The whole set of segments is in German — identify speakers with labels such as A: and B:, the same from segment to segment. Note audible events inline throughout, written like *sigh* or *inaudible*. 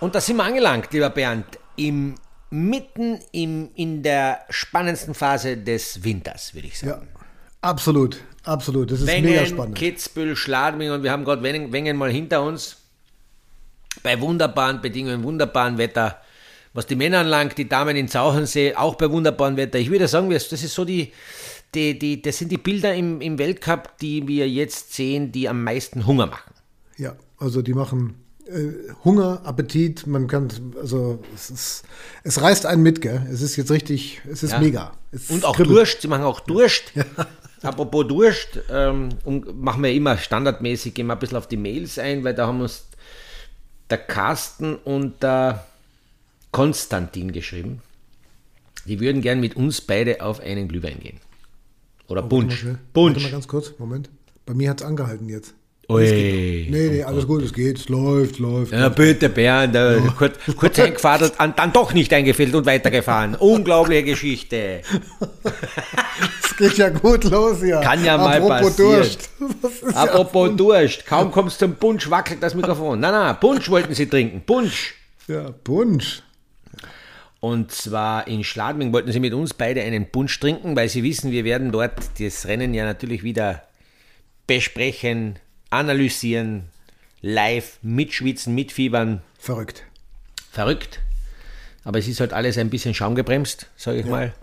A: Und da sind wir angelangt, lieber Bernd, im, mitten im, in der spannendsten Phase des Winters, würde ich sagen.
B: Ja, absolut, absolut. Das ist
A: Wengen,
B: mega spannend.
A: Kitzbühel, Schladming und wir haben gerade Wengen, Wengen mal hinter uns. Bei wunderbaren Bedingungen, wunderbaren Wetter. Was die Männer anlangt, die Damen in Zauchensee, auch bei wunderbaren Wetter. Ich würde sagen, das ist so die, die, die, das sind die Bilder im, im Weltcup, die wir jetzt sehen, die am meisten Hunger machen.
B: Ja, also die machen Hunger, Appetit, man kann, also es, ist, es reißt einen mit, gell? Es ist jetzt richtig, es ist
A: Ja.
B: mega. Es
A: Und auch
B: kribbelt.
A: Durst, sie machen auch Durst. *laughs* Apropos Durst, ähm, und machen wir immer standardmäßig, gehen wir ein bisschen auf die Mails ein, weil da haben uns der Carsten und der Konstantin geschrieben. Die würden gern mit uns beide auf einen Glühwein gehen. Oder
B: mal
A: Punsch. Punsch.
B: Warte mal ganz kurz, Moment. Bei mir hat es angehalten jetzt.
A: Ui.
B: Nee, nee, alles gut, es geht, es läuft, läuft.
A: Ja, bitte, Bernd, äh, kurz, kurz eingefadelt, an- dann doch nicht eingefädelt und weitergefahren. *laughs* Unglaubliche Geschichte.
B: Es geht ja gut los hier.
A: Kann ja mal
B: Apropos
A: passieren.
B: Durst. *laughs* Ist ja
A: Apropos Durst, kaum kommst du zum Punsch, wackelt das Mikrofon. Nein, nein, Punsch wollten sie trinken, Punsch.
B: Ja, Punsch.
A: Und zwar in Schladming wollten sie mit uns beide einen Punsch trinken, weil sie wissen, wir werden dort das Rennen ja natürlich wieder besprechen, analysieren, live, mitschwitzen, mitfiebern.
B: Verrückt.
A: Verrückt. Aber es ist halt alles ein bisschen schaumgebremst, sage ich mal.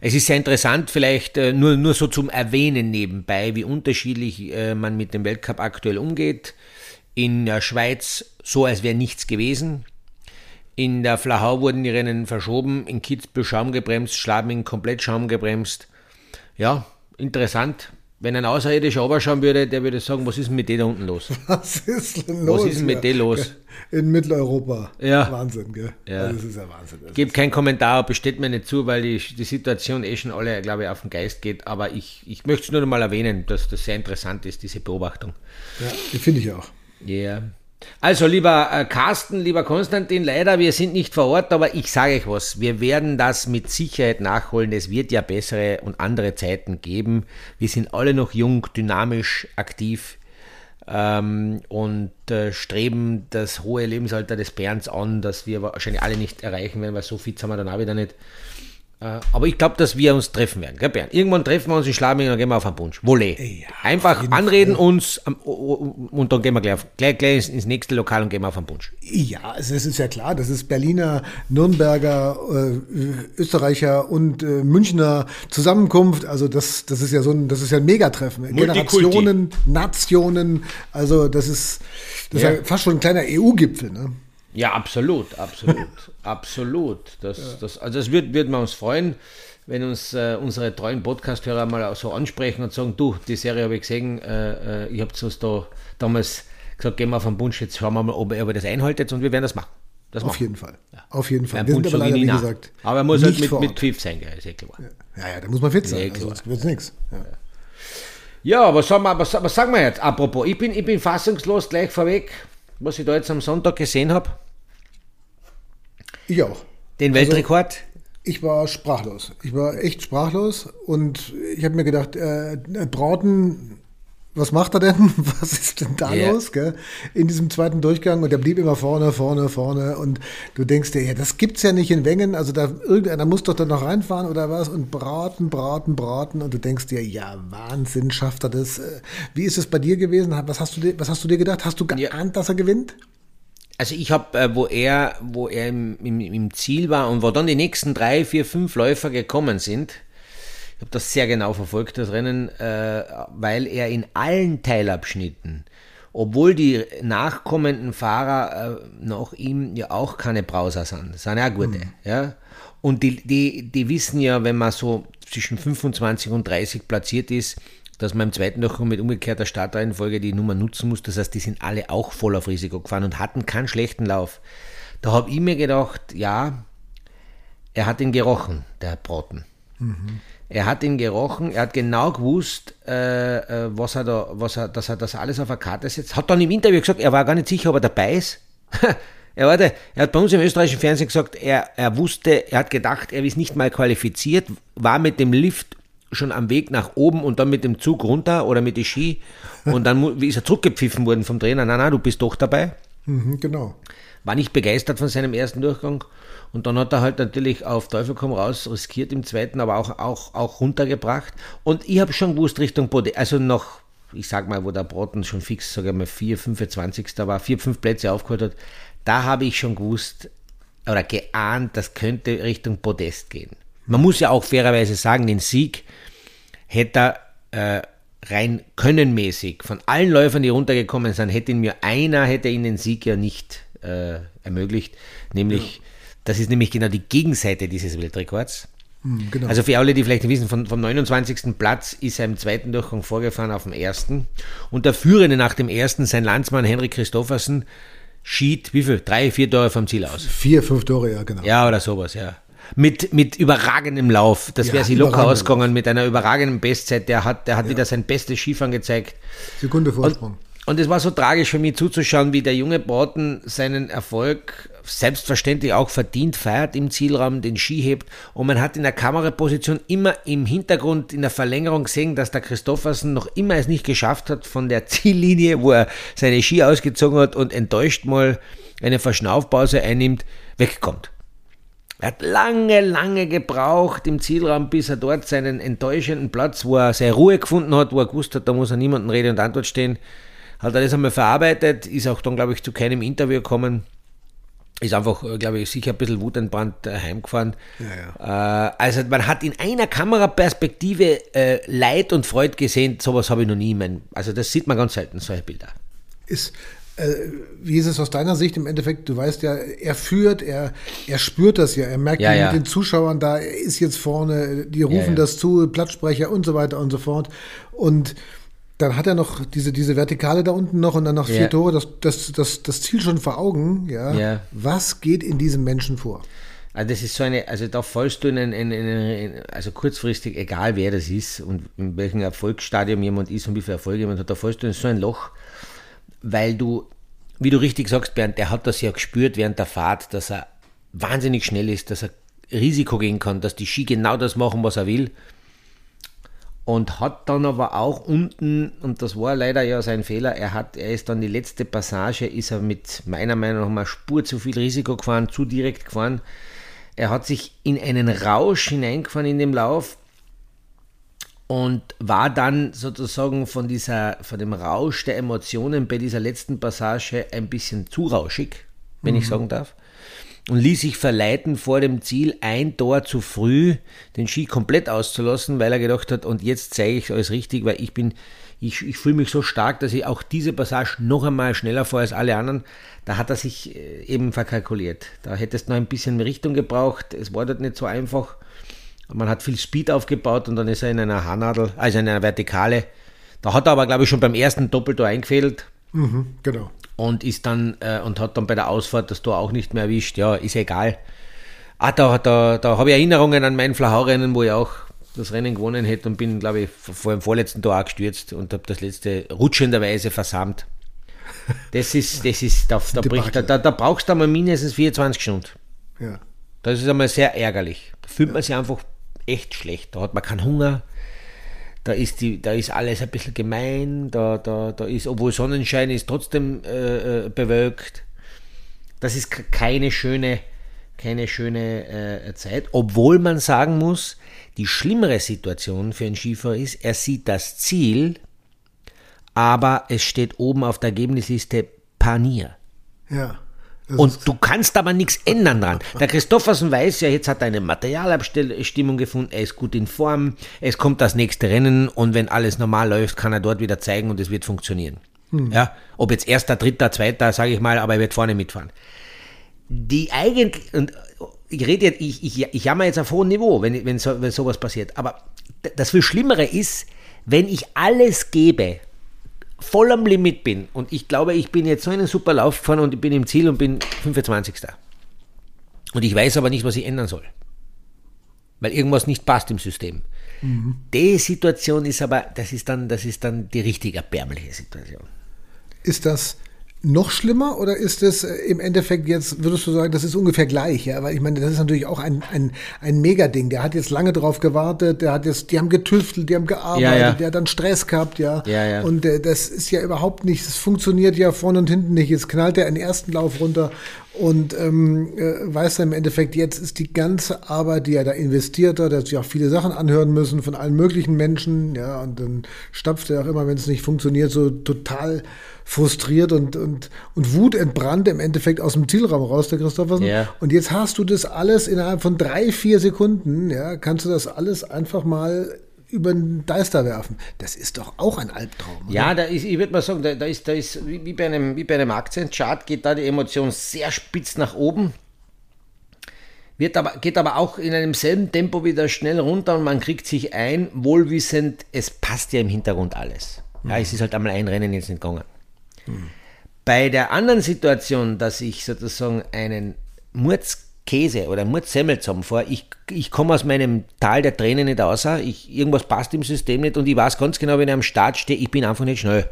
A: Es ist sehr interessant, vielleicht äh, nur, nur so zum Erwähnen nebenbei, wie unterschiedlich äh, man mit dem Weltcup aktuell umgeht. In der Schweiz so, als wäre nichts gewesen. In der Flachau wurden die Rennen verschoben, in Kitzbühel schaumgebremst, Schladming komplett schaumgebremst. Ja, interessant. Wenn ein Außerirdischer runterschauen würde, der würde sagen, was ist denn mit dir da unten los? *laughs*
B: Was ist denn los?
A: Was ist denn mit dir los?
B: In Mitteleuropa.
A: Ja.
B: Wahnsinn, gell?
A: Ja.
B: Also, das ist ja Wahnsinn. Das
A: Gebe keinen Kommentar, besteht mir nicht zu, weil die, die Situation eh schon alle, glaube ich, auf den Geist geht. Aber ich, ich möchte es nur noch mal erwähnen, dass das sehr interessant ist, diese Beobachtung.
B: ja, die finde ich auch.
A: Ja. Also, lieber äh, Carsten, lieber Konstantin, leider, wir sind nicht vor Ort, aber ich sage euch was, wir werden das mit Sicherheit nachholen. Es wird ja bessere und andere Zeiten geben. Wir sind alle noch jung, dynamisch, aktiv ähm, und äh, streben das hohe Lebensalter des Bärens an, das wir wahrscheinlich alle nicht erreichen werden, weil so fit sind wir dann auch wieder nicht. Äh, aber ich glaube, dass wir uns treffen werden, gell, Bernd? Irgendwann treffen wir uns in Schladming und dann gehen wir auf einen Punsch. Wolle.
B: Ja,
A: Einfach anreden uns am- und dann gehen wir gleich, auf, gleich, gleich ins nächste Lokal und gehen wir auf einen Punsch.
B: Ja, es ist, es ist ja klar, das ist Berliner, Nürnberger, äh, Österreicher und äh, Münchner Zusammenkunft. Also das, das ist ja so ein, das ist ja ein Megatreffen. Generationen, Nationen. Also das ist, das
A: Ja.
B: ist ja fast schon ein kleiner EU-Gipfel. Ne?
A: Ja, absolut, absolut, *laughs* absolut. Das, das, also es wird, wird man uns freuen, wenn uns äh, unsere treuen Podcast-Hörer mal so ansprechen und sagen, du, die Serie habe ich gesehen, äh, äh, ich habe uns da damals gesagt, gehen wir auf einen Bunsch, jetzt schauen wir mal, ob ihr das einhaltet und wir werden das machen. Das
B: Auf
A: machen.
B: jeden Fall. Auf jeden Fall. Wir sind aber leider, wie gesagt,
A: Aber er muss halt mit. Pfiff sein, gell, ist ja klar.
B: Ja, ja, da muss man fit sein.
A: Klar.
B: sonst wird's nichts. Ja.
A: Ja, was sagen wir, was, was sagen wir jetzt? Apropos, ich bin, ich bin fassungslos gleich vorweg, was ich da jetzt am Sonntag gesehen habe.
B: Ich auch.
A: Den
B: Also-
A: Weltrekord.
B: Ich war sprachlos. Ich war echt sprachlos und ich habe mir gedacht, äh, Brauten, was macht er denn? *laughs* Was ist denn da
A: Ja.
B: los? Gell? In diesem zweiten Durchgang und der blieb immer vorne, vorne, vorne und du denkst dir, ja, das gibt's ja nicht in Wengen, also da irgendeiner muss doch da noch reinfahren oder was und braten, braten, braten und du denkst dir, ja, Wahnsinn, schafft er das. Äh, Wie ist es bei dir gewesen? Was hast du dir, was hast du dir gedacht? Hast du geahnt, dass er gewinnt?
A: Also ich habe, äh, wo er, wo er im, im, im Ziel war und wo dann die nächsten drei, vier, fünf Läufer gekommen sind, ich habe das sehr genau verfolgt, das Rennen, äh, weil er in allen Teilabschnitten, obwohl die nachkommenden Fahrer äh, nach ihm ja auch keine Brauser sind, sind ja auch gute, ja. Und die, die, die wissen ja, wenn man so zwischen 25 und 30 platziert ist, dass man im zweiten Durchgang mit umgekehrter Startreihenfolge die Nummer nutzen muss. Das heißt, die sind alle auch voll auf Risiko gefahren und hatten keinen schlechten Lauf. Da habe ich mir gedacht, ja, er hat ihn gerochen, der Braten. Er hat ihn gerochen, er hat genau gewusst, äh, äh, was er da, was er, dass er das alles auf der Karte setzt. Hat dann im Interview gesagt, er war gar nicht sicher, ob er dabei ist. er, war der, er hat bei uns im österreichischen Fernsehen gesagt, er, er wusste, er hat gedacht, er ist nicht mal qualifiziert, war mit dem Lift schon am Weg nach oben und dann mit dem Zug runter oder mit den Ski und dann ist er zurückgepfiffen worden vom Trainer. Nein, nein, du bist doch dabei.
B: Mhm, genau.
A: War nicht begeistert von seinem ersten Durchgang. Und dann hat er halt natürlich auf Teufel komm raus riskiert im zweiten, aber auch, auch, auch runtergebracht. Und ich habe schon gewusst, Richtung Bode, also noch, ich sag mal, wo der Broten schon fix, sage ich mal, 4, 25. war, vier, fünf Plätze aufgeholt hat, da habe ich schon gewusst oder geahnt, das könnte Richtung Podest gehen. Man muss ja auch fairerweise sagen, den Sieg hätte er äh, rein könnenmäßig von allen Läufern, die runtergekommen sind, hätte ihn mir einer, hätte ihn den Sieg ja nicht äh, ermöglicht, nämlich, ja. das ist nämlich genau die Gegenseite dieses Weltrekords. Hm, genau. Also für alle, die vielleicht nicht wissen, von, vom 29. Platz ist er im zweiten Durchgang vorgefahren auf dem ersten und der Führende nach dem ersten, sein Landsmann Henrik Christoffersen, schied, wie viel? Drei, vier Tore vom Ziel aus.
B: Vier, fünf Tore, ja, genau.
A: Ja, oder sowas, ja mit, mit überragendem Lauf. Das ja, wäre sie locker ausgegangen mit einer überragenden Bestzeit. Der hat, der hat ja. wieder sein bestes Skifahren gezeigt.
B: Sekunde Vorsprung.
A: Und, es war so tragisch für mich zuzuschauen, wie der junge Borten seinen Erfolg selbstverständlich auch verdient feiert im Zielraum, den Ski hebt. Und man hat in der Kameraposition immer im Hintergrund in der Verlängerung gesehen, dass der Christoffersen noch immer es nicht geschafft hat, von der Ziellinie, wo er seine Ski ausgezogen hat und enttäuscht mal eine Verschnaufpause einnimmt, wegkommt. Er hat lange, lange gebraucht im Zielraum, bis er dort seinen enttäuschenden Platz, wo er seine Ruhe gefunden hat, wo er gewusst hat, da muss er niemanden Rede und Antwort stehen, hat er das einmal verarbeitet, ist auch dann, glaube ich, zu keinem Interview gekommen, ist einfach, glaube ich, sicher ein bisschen wutentbrannt äh, heimgefahren. Ja, ja. Äh, also man hat in einer Kameraperspektive äh, Leid und Freude gesehen, sowas habe ich noch nie. Mein, also das sieht man ganz selten, solche Bilder.
B: Ist wie ist es aus deiner Sicht im Endeffekt? Du weißt ja, er führt, er, er spürt das ja, er merkt ja, ja. mit den Zuschauern da, er ist jetzt vorne, die rufen ja, das zu, Platzsprecher und so weiter und so fort. Und dann hat er noch diese, diese Vertikale da unten noch und dann noch vier Tore, das, das, das, das Ziel schon vor Augen. Ja. Was geht in diesem Menschen vor?
A: Also das ist so eine, also da fallst du in in, in, in, also kurzfristig, egal wer das ist und in welchem Erfolgsstadium jemand ist und wie viel Erfolg jemand hat, da fallst du in so ein Loch, weil du, wie du richtig sagst, Bernd, der hat das ja gespürt während der Fahrt, dass er wahnsinnig schnell ist, dass er Risiko gehen kann, dass die Ski genau das machen, was er will. Und hat dann aber auch unten, und das war leider ja sein Fehler, er hat, er ist dann die letzte Passage, ist er mit meiner Meinung nach mal Spur zu viel Risiko gefahren, zu direkt gefahren. Er hat sich in einen Rausch hineingefahren in dem Lauf, und war dann sozusagen von dieser, von dem Rausch der Emotionen bei dieser letzten Passage ein bisschen zu rauschig, wenn mhm. ich sagen darf. Und ließ sich verleiten, vor dem Ziel ein Tor zu früh den Ski komplett auszulassen, weil er gedacht hat, und jetzt zeige ich alles richtig, weil ich bin, ich, ich fühle mich so stark, dass ich auch diese Passage noch einmal schneller fahre als alle anderen. Da hat er sich äh, eben verkalkuliert. Da hättest du noch ein bisschen Richtung gebraucht. Es war dort nicht so einfach. Man hat viel Speed aufgebaut und dann ist er in einer Haarnadel, also in einer Vertikale. Da hat er aber, glaube ich, schon beim ersten Doppeltor eingefädelt.
B: Mhm, genau.
A: Und ist dann äh, und hat dann bei der Ausfahrt das Tor auch nicht mehr erwischt. Ja, ist egal. Ah, da, da, da habe ich Erinnerungen an mein Flachau-Rennen, wo ich auch das Rennen gewonnen hätte und bin, glaube ich, vor dem vorletzten Tor auch gestürzt und habe das letzte rutschenderweise versammelt. Das ist, das ist, da, da, bricht, da, da, brauchst du einmal mindestens 24 Stunden. Ja. Das ist einmal sehr ärgerlich. Da fühlt man sich einfach echt schlecht. Da hat man keinen Hunger. Da ist, die, da ist alles ein bisschen gemein. Da, da, da ist, obwohl Sonnenschein ist, trotzdem äh, äh bewölkt. Das ist keine schöne, keine schöne äh, Zeit. Obwohl man sagen muss, die schlimmere Situation für einen Skifahrer ist, er sieht das Ziel, aber es steht oben auf der Ergebnisliste Panier.
B: Ja.
A: Und du kannst aber nichts ändern dran. Der Christoffersen weiß ja, jetzt hat er eine Materialabstimmung gefunden, er ist gut in Form, es kommt das nächste Rennen und wenn alles normal läuft, kann er dort wieder zeigen und es wird funktionieren. Hm. Ja, ob jetzt erster, dritter, zweiter, sage ich mal, aber er wird vorne mitfahren. Die eigentlich, und ich rede jetzt, ich, ich, ich jammer jetzt auf hohem Niveau, wenn, wenn, so, wenn sowas passiert, aber das viel Schlimmere ist, wenn ich alles gebe, voll am Limit bin und ich glaube, ich bin jetzt so einen super Lauf gefahren und ich bin im Ziel und bin 25. Und ich weiß aber nicht, was ich ändern soll. Weil irgendwas nicht passt im System. Mhm. Die Situation ist aber, das ist dann, das ist dann die richtig erbärmliche Situation.
B: Ist das noch schlimmer oder ist es äh, im Endeffekt jetzt, würdest du sagen, das ist ungefähr gleich, ja? Weil ich meine, das ist natürlich auch ein, ein, ein Megading. Der hat jetzt lange drauf gewartet, der hat jetzt, die haben getüftelt, die haben gearbeitet,
A: Ja, ja.
B: der hat dann Stress gehabt, ja.
A: Ja, ja.
B: Und äh, das ist ja überhaupt nicht, es funktioniert ja vorne und hinten nicht. Jetzt knallt er in den ersten Lauf runter und ähm, äh, weiß er im Endeffekt, jetzt ist die ganze Arbeit, die er da investiert hat, er hat sich auch viele Sachen anhören müssen von allen möglichen Menschen, ja, und dann stapft er auch immer, wenn es nicht funktioniert, so total frustriert und, und, und wutentbrannt im Endeffekt aus dem Zielraum raus, der Christophersen.
A: Ja.
B: Und jetzt hast du das alles innerhalb von drei, vier Sekunden, ja, kannst du das alles einfach mal über den Deister werfen. Das ist doch auch ein Albtraum. oder?
A: Ja, da ist, ich würde mal sagen, da, da ist, da ist wie, bei einem, wie bei einem Aktienchart geht da die Emotion sehr spitz nach oben. Wird aber, geht aber auch in einem selben Tempo wieder schnell runter und man kriegt sich ein, wohlwissend, es passt ja im Hintergrund alles. Ja, es ist halt einmal ein Rennen jetzt nicht gegangen. Bei der anderen Situation, dass ich sozusagen einen Murzkäse oder Murzsemmel zusammenfahre, ich, ich komme aus meinem Tal der Tränen nicht raus, ich, irgendwas passt im System nicht und ich weiß ganz genau, wenn ich am Start stehe, ich bin einfach nicht schnell.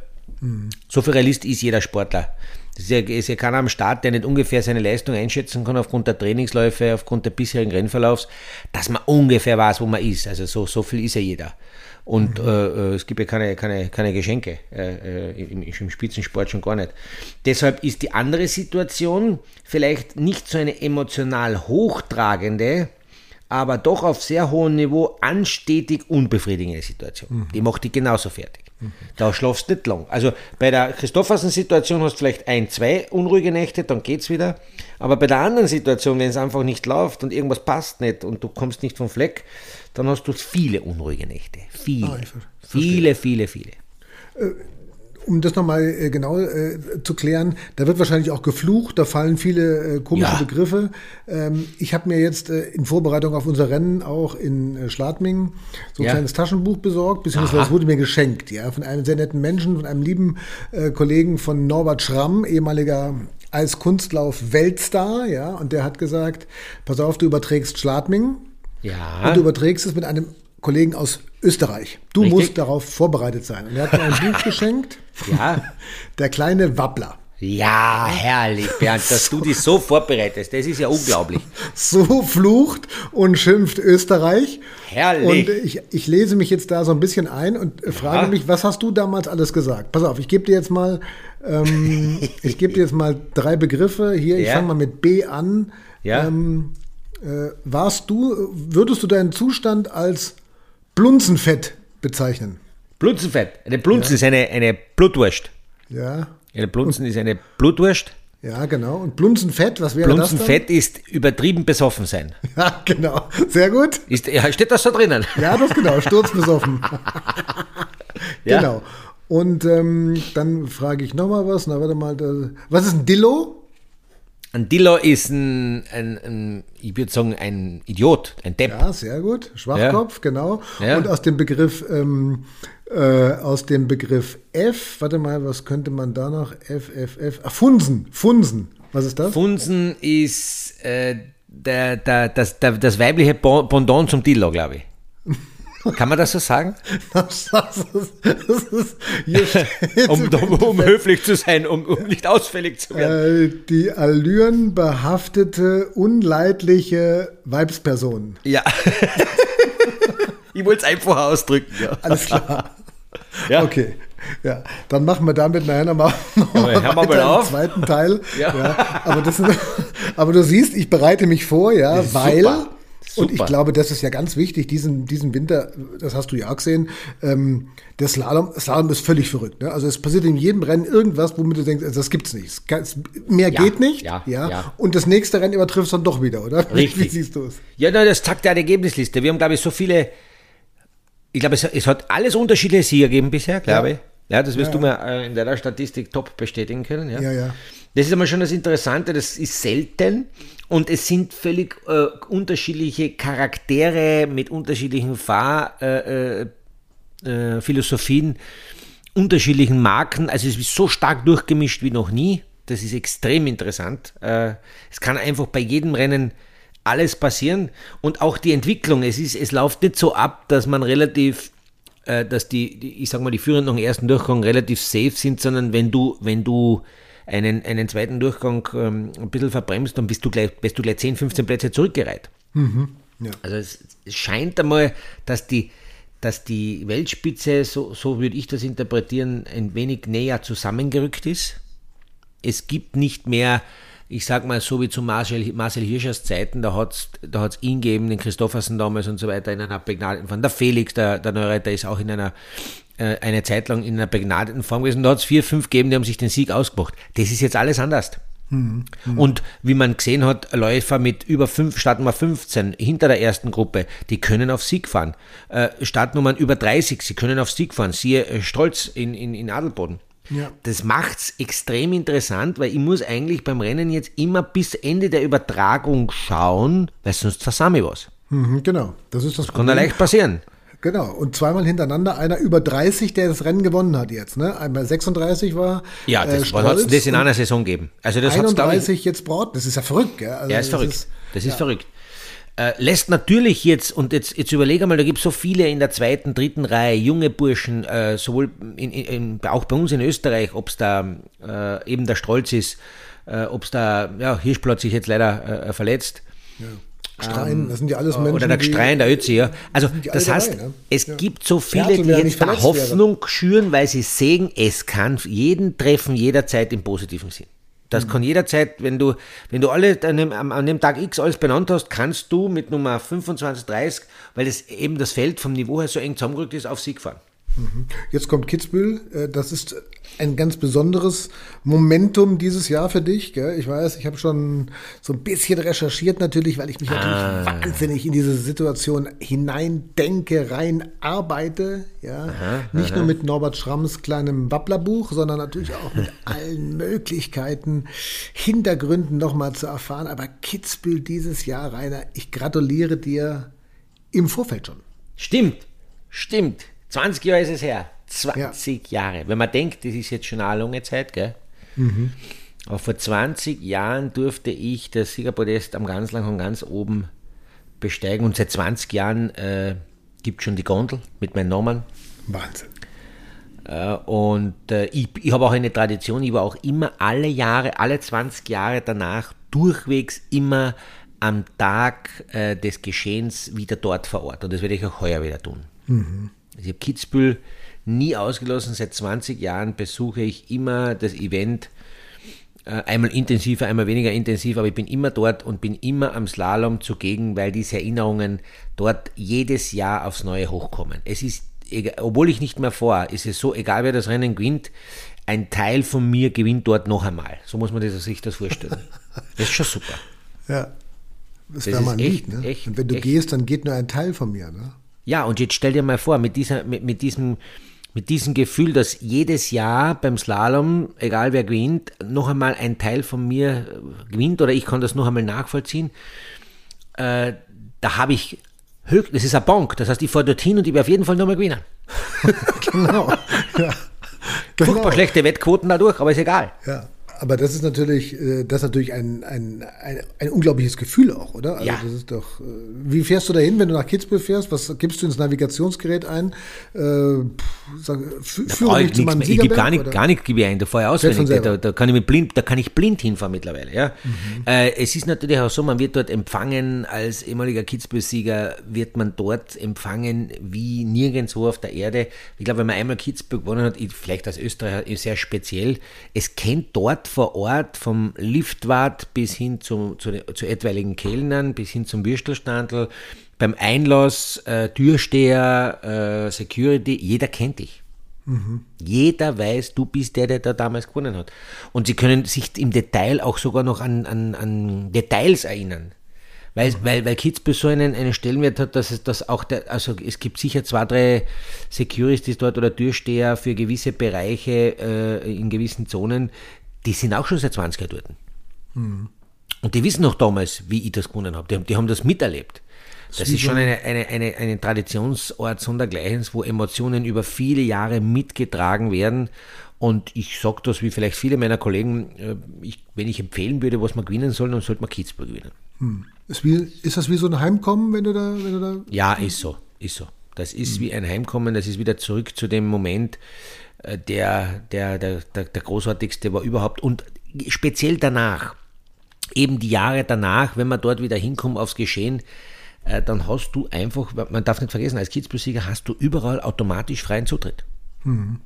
A: So viel Realist ist jeder Sportler. Es ist ja, ja keiner am Start, der nicht ungefähr seine Leistung einschätzen kann aufgrund der Trainingsläufe, aufgrund der bisherigen Rennverlaufs, dass man ungefähr weiß, wo man ist. Also so, so viel ist ja jeder. Und äh, äh, es gibt ja keine, keine, keine Geschenke äh, äh, im, im Spitzensport schon gar nicht. Deshalb ist die andere Situation vielleicht nicht so eine emotional hochtragende, aber doch auf sehr hohem Niveau anstetig unbefriedigende Situation. Die macht dich genauso fertig. Da schlafst du nicht lang. Also bei der Christoffersen-Situation hast du vielleicht ein, zwei unruhige Nächte, dann geht's wieder. Aber bei der anderen Situation, wenn es einfach nicht läuft und irgendwas passt nicht und du kommst nicht vom Fleck, dann hast du viele unruhige Nächte. Viele.
B: Ah,
A: viele, viele, viele.
B: Um das nochmal äh, genau äh, zu klären, da wird wahrscheinlich auch geflucht, da fallen viele äh, komische
A: Ja.
B: Begriffe. Ähm, ich habe mir jetzt äh, in Vorbereitung auf unser Rennen auch in äh, Schladming so ein
A: Ja.
B: kleines Taschenbuch besorgt, beziehungsweise
A: Aha.
B: es wurde mir geschenkt, ja, von einem sehr netten Menschen, von einem lieben äh, Kollegen von Norbert Schramm, ehemaliger Eiskunstlauf-Weltstar, ja, und der hat gesagt, pass auf, du überträgst Schladming
A: Ja.
B: und du überträgst es mit einem Kollegen aus Österreich. Du
A: Richtig.
B: musst darauf vorbereitet sein. Und er hat mir ein Buch *laughs* geschenkt.
A: Ja. *laughs*
B: Der kleine Wappler.
A: Ja, herrlich, Bernd, dass du dich so vorbereitest. Das ist ja unglaublich. *laughs*
B: So flucht und schimpft Österreich.
A: Herrlich.
B: Und ich, ich lese mich jetzt da so ein bisschen ein und frage mich, was hast du damals alles gesagt? Pass auf, ich gebe dir jetzt mal, ähm, ich gebe dir jetzt mal drei Begriffe. Hier, ich
A: Ja.
B: fange mal mit B an.
A: Ja.
B: Ähm, äh, warst du, würdest du deinen Zustand als Blunzenfett bezeichnen?
A: Blunzenfett. Eine Blunzen ist eine, eine Blutwurst.
B: Ja.
A: Eine Blunzen ist eine Blutwurst.
B: Ja, genau. Und Blunzenfett, was wäre
A: Blunzenfett ist übertrieben besoffen sein.
B: das? *laughs* Ja, genau. Sehr gut.
A: Ist, ja, steht das so drinnen?
B: Ja, das genau. Sturzbesoffen. *laughs* *laughs*
A: Ja.
B: Genau. Und ähm, dann frage ich nochmal was. Na, warte mal. Da, was ist ein Dillo?
A: Ein Dillo ist ein, ein, ein ich würde sagen, ein Idiot, ein Depp.
B: Ja, sehr gut. Schwachkopf, genau.
A: Ja.
B: Und aus dem Begriff, ähm, äh, aus dem Begriff F, warte mal, was könnte man da noch? F, F, F. Ah, Funsen. Funsen. Was ist das?
A: Funsen ist äh, der, der, das, der, das weibliche Pendant zum Dillo, glaube ich. Kann man das so sagen?
B: Das, *laughs* das ist, das *laughs*
A: Um, um, um höflich zu sein, um, um nicht ausfällig zu werden.
B: Äh, die allürenbehaftete, unleidliche Weibsperson.
A: Ja. *laughs* ich wollte es einfach ausdrücken, ja.
B: Alles klar.
A: Ja.
B: Okay. Ja, dann machen wir damit nachher noch
A: mal auf.
B: im zweiten Teil.
A: Ja.
B: aber, das, aber du siehst, ich bereite mich vor, ja, weil.
A: super.
B: Und ich
A: Super.
B: glaube, das ist ja ganz wichtig, diesen, diesen Winter, das hast du ja auch gesehen, ähm, der Slalom, Slalom ist völlig verrückt. Ne? Also es passiert in jedem Rennen irgendwas, womit du denkst, also das gibt's nicht. Mehr
A: Ja,
B: geht nicht.
A: ja, ja.
B: Und das nächste Rennen übertrifft dann doch wieder, oder? *laughs* Wie
A: Richtig.
B: siehst du es?
A: Ja, na, das ja die Ergebnisliste. Wir haben, glaube ich, so viele. Ich glaube, es, es hat alles unterschiedliche Sieger gegeben bisher, glaube
B: Ja.
A: ich. Ja, das wirst
B: Ja,
A: du mir äh, in deiner Statistik top bestätigen können. Ja,
B: Ja, ja.
A: Das ist einmal schon das Interessante, das ist selten und es sind völlig äh, unterschiedliche Charaktere mit unterschiedlichen Fahrphilosophien, äh, äh, Philosophien, unterschiedlichen Marken. Also es ist so stark durchgemischt wie noch nie. Das ist extrem interessant. Äh, es kann einfach bei jedem Rennen alles passieren und auch die Entwicklung. Es ist, es läuft nicht so ab, dass man relativ äh, dass die, die, ich sag mal, die Führenden im ersten Durchgang relativ safe sind, sondern wenn du, wenn du einen, einen zweiten Durchgang ähm, ein bisschen verbremst, dann bist du gleich, bist du gleich 10, 15 Plätze zurückgereiht. Mhm, ja. Also es, es, scheint einmal, dass die, dass die Weltspitze, so, so würde ich das interpretieren, ein wenig näher zusammengerückt ist. Es gibt nicht mehr ich sag mal so wie zu Marcel, Marcel Hirschers Zeiten, da hat es da hat's ihn gegeben, den Christoffersen damals und so weiter, in einer begnadeten Form. Der Felix, der, der Neureiter, ist auch in einer, äh, eine Zeit lang in einer begnadeten Form gewesen. Da hat es vier, fünf gegeben, die haben sich den Sieg ausgemacht. Das ist jetzt alles anders. Mhm. Und wie man gesehen hat, Läufer mit über fünf, Startnummer 15 hinter der ersten Gruppe, die können auf Sieg fahren. Äh, Startnummern über 30, sie können auf Sieg fahren. Siehe äh, Stolz in, in, in Adelboden. Ja. Das es extrem interessant, weil ich muss eigentlich beim Rennen jetzt immer bis Ende der Übertragung schauen, weil sonst versammle ich was.
B: Mhm, genau, das ist das,
A: das kann ja leicht passieren.
B: Genau, und zweimal hintereinander einer über 30, der das Rennen gewonnen hat jetzt. Ne? Einmal 36 war.
A: Ja, das äh, hat es das in einer Saison geben.
B: Also das 31 ich, jetzt Braut, das ist ja verrückt. Gell?
A: Also ja, ist verrückt. Ist, das ist ja. verrückt. Äh, lässt natürlich jetzt, und jetzt, jetzt überlege mal, da gibt es so viele in der zweiten, dritten Reihe, junge Burschen, äh, sowohl in, in, auch bei uns in Österreich, ob es da äh, eben der Stolz ist, äh, ob es da, ja, Hirschplatz sich jetzt leider äh, verletzt.
B: Ja. Strein, das sind ja alles Menschen.
A: Oder der Strein, der Ötzi, ja. Also, das heißt, dabei, ne? es ja. gibt so viele, die jetzt da Hoffnung wäre. schüren, weil sie sehen, es kann jeden treffen, jederzeit im positiven Sinn. Das mhm. kann jederzeit, wenn du, wenn du alle an dem, an dem Tag X alles benannt hast, kannst du mit Nummer 25, 30, weil das eben das Feld vom Niveau her so eng zusammengerückt ist, auf Sieg fahren.
B: Mhm. Jetzt kommt Kitzbühel. Äh, das ist ein ganz besonderes Momentum dieses Jahr für dich. Ich weiß, ich habe schon so ein bisschen recherchiert natürlich, weil ich mich natürlich ah. wahnsinnig in diese Situation hineindenke, rein arbeite. Ja? Aha, Nicht aha. nur mit Norbert Schramms kleinem Wapplerbuch, sondern natürlich auch mit *laughs* allen Möglichkeiten, Hintergründen nochmal zu erfahren. Aber Kitzbühel dieses Jahr, Rainer, ich gratuliere dir im Vorfeld schon.
A: Stimmt, stimmt. 20 Jahre ist es her. 20 ja. Jahre. Wenn man denkt, das ist jetzt schon eine lange Zeit, gell? Mhm. Aber vor 20 Jahren durfte ich das Siegerpodest am ganz lang und ganz oben besteigen und seit 20 Jahren äh, gibt es schon die Gondel mit meinem Namen.
B: Wahnsinn.
A: Äh, und äh, ich, ich habe auch eine Tradition, ich war auch immer alle Jahre, alle 20 Jahre danach durchwegs immer am Tag äh, des Geschehens wieder dort vor Ort. Und das werde ich auch heuer wieder tun. Mhm. Ich habe Kitzbühel nie ausgelassen. Seit 20 Jahren besuche ich immer das Event. Äh, einmal intensiver, einmal weniger intensiv, aber ich bin immer dort und bin immer am Slalom zugegen, weil diese Erinnerungen dort jedes Jahr aufs Neue hochkommen. Es ist, obwohl ich nicht mehr vor, ist es so, egal wer das Rennen gewinnt, ein Teil von mir gewinnt dort noch einmal. So muss man sich das vorstellen. *laughs* Das ist schon super.
B: Ja, das, das wäre mal nicht. Ne? Echt, und wenn du echt. gehst, dann geht nur ein Teil von mir. Ne?
A: Ja, und jetzt stell dir mal vor, mit, dieser, mit, mit, diesem, mit diesem Gefühl, dass jedes Jahr beim Slalom, egal wer gewinnt, noch einmal ein Teil von mir äh, gewinnt oder ich kann das noch einmal nachvollziehen, äh, da habe ich höch, das ist eine Bank, das heißt, ich fahre dorthin und ich werde auf jeden Fall nochmal gewinnen. *laughs* genau. *laughs* Ja. Genau. Furchtbar schlechte Wettquoten dadurch, aber ist egal.
B: Ja. Aber das ist natürlich, äh, das ist natürlich ein, ein, ein, ein unglaubliches Gefühl auch, oder? Also
A: ja.
B: Das ist doch, äh, wie fährst du dahin, wenn du nach Kitzbühel fährst? Was gibst du ins Navigationsgerät ein? Äh,
A: sag, führe mich zu meinem Ich gebe gar nicht, gar nicht gebe ich ein, da fahre ich auswendig. Da, da, kann ich blind, da kann ich blind hinfahren mittlerweile. Ja? Mhm. Äh, es ist natürlich auch so, man wird dort empfangen, als ehemaliger Kitzbühel-Sieger wird man dort empfangen wie nirgendwo auf der Erde. Ich glaube, wenn man einmal Kitzbühel gewonnen hat, vielleicht als Österreicher sehr speziell, es kennt dort vor Ort, vom Liftwart bis hin zu, zu, zu etwaigen Kellnern, bis hin zum Würstelstandel, beim Einlass, äh, Türsteher, äh, Security, jeder kennt dich. Mhm. Jeder weiß, du bist der, der da damals gewonnen hat. Und sie können sich im Detail auch sogar noch an, an, an Details erinnern. Weil, mhm. weil, weil Kitzbühel so einen, einen Stellenwert hat, dass es das auch der, also es gibt sicher zwei, drei Securities dort oder Türsteher für gewisse Bereiche äh, in gewissen Zonen, die sind auch schon seit 20 Jahren dort. Mhm. Und die wissen noch damals, wie ich das gewonnen habe. Die, die haben das miterlebt. Das ist schon eine, eine, eine, eine Traditionsort sondergleichens, wo Emotionen über viele Jahre mitgetragen werden. Und ich sage das wie vielleicht viele meiner Kollegen, äh, ich, wenn ich empfehlen würde, was man gewinnen soll, dann sollte man Kitzbühel gewinnen.
B: Hm. Ist, wie, ist das wie so ein Heimkommen, wenn du da, wenn du da.
A: Ja, ist so, ist so. Das ist hm. wie ein Heimkommen, das ist wieder zurück zu dem Moment, der, der, der, der, der großartigste war überhaupt. Und speziell danach, eben die Jahre danach, wenn man dort wieder hinkommt aufs Geschehen, äh, dann hast du einfach, man darf nicht vergessen, als Kitzbühelsieger hast du überall automatisch freien Zutritt. Mhm.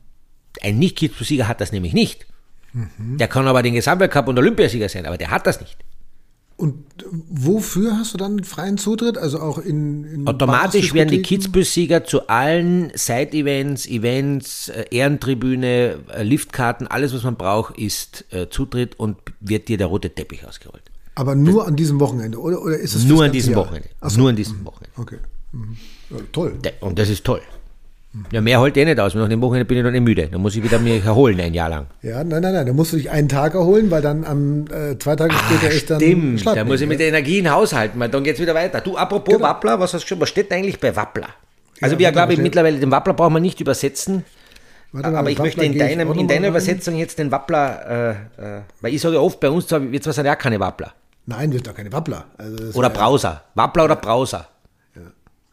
A: Ein Nicht-Kitzbühelsieger hat das nämlich nicht. Mhm. Der kann aber den Gesamtweltcup und Olympiasieger sein, aber der hat das nicht.
B: Und wofür hast du dann freien Zutritt? Also auch in. in
A: Automatisch werden die Kitzbühel-Sieger zu allen Side-Events, Events, äh, Ehrentribüne, äh, Liftkarten, alles was man braucht, ist äh, Zutritt und wird dir der rote Teppich ausgerollt.
B: Aber nur das, an diesem Wochenende, oder, oder ist es
A: Nur an diesem Jahr? Wochenende. So. Nur an diesem mhm. Wochenende.
B: Okay. Mhm. Ja, toll.
A: Und das ist toll. Ja, mehr holt eh nicht aus. Nach dem Wochenende bin ich noch nicht müde. Dann muss ich wieder mich erholen ein Jahr lang.
B: Ja, nein, nein, nein. Da musst du dich einen Tag erholen, weil dann am äh, zwei Tage später ist dann.
A: Stimmt, da muss ich mit der Energie in Haushalten, weil dann geht's wieder weiter. Du, apropos genau. Wappler, was hast du schon? Was steht eigentlich bei Wappler? Also, ja, wir glaube ich mittlerweile, den Wappler brauchen wir nicht übersetzen. Mal, aber ich möchte in, deinem, in deiner Übersetzung jetzt den Wappler, äh, äh, weil ich sage oft, bei uns zwar, jetzt sind ja keine Wappler.
B: Nein, wir sind doch keine Wappler.
A: Also oder Browser. Wappler oder Browser.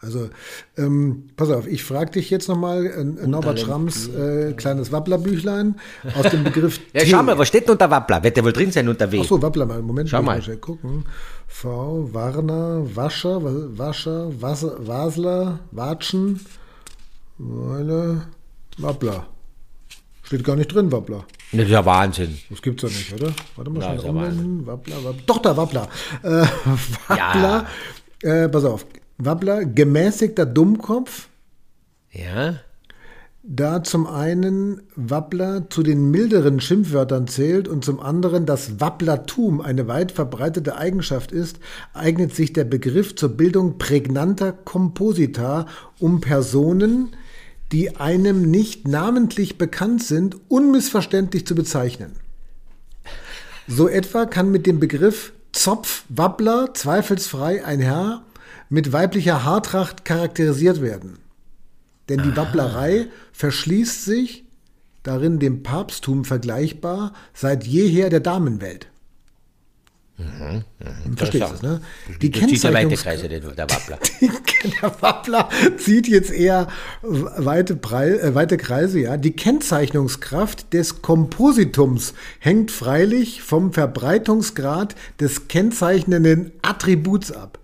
B: Also, ähm, pass auf, ich frage dich jetzt nochmal, äh, Norbert Schramms äh, kleines Wapplerbüchlein aus dem Begriff *laughs*
A: Ja, schau mal, was steht denn unter Wappler? Wird der wohl drin sein unter W?
B: Achso, Wappler, mal, Moment,
A: schau mal.
B: Schnell gucken. V, Warner, Wascher, Wascher, Wasser, Wasler, Watschen, Weile, Wappler. Steht gar nicht drin, Wappler.
A: Das ist ja Wahnsinn.
B: Das gibt's ja nicht, oder? Warte mal, schnell umwenden. Wappler, Wappler. Doch, da Wappler. Äh, Wappler. Ja. Äh, pass auf. Wabbler, gemäßigter Dummkopf.
A: Ja.
B: Da zum einen Wabbler zu den milderen Schimpfwörtern zählt und zum anderen das Wabblertum eine weit verbreitete Eigenschaft ist, eignet sich der Begriff zur Bildung prägnanter Komposita, um Personen, die einem nicht namentlich bekannt sind, unmissverständlich zu bezeichnen. So etwa kann mit dem Begriff Zopf Wabbler zweifelsfrei ein Herr mit weiblicher Haartracht charakterisiert werden. Denn die Wapplerei verschließt sich, darin dem Papsttum vergleichbar, seit jeher der Damenwelt.
A: Mhm,
B: mh. Verstehst du es, ne?
A: Die Kennzeichnungs Kreise, der, der Wappler. *laughs*
B: der Wappler zieht jetzt eher weite, Brei, äh, weite Kreise, ja. Die Kennzeichnungskraft des Kompositums hängt freilich vom Verbreitungsgrad des kennzeichnenden Attributs ab.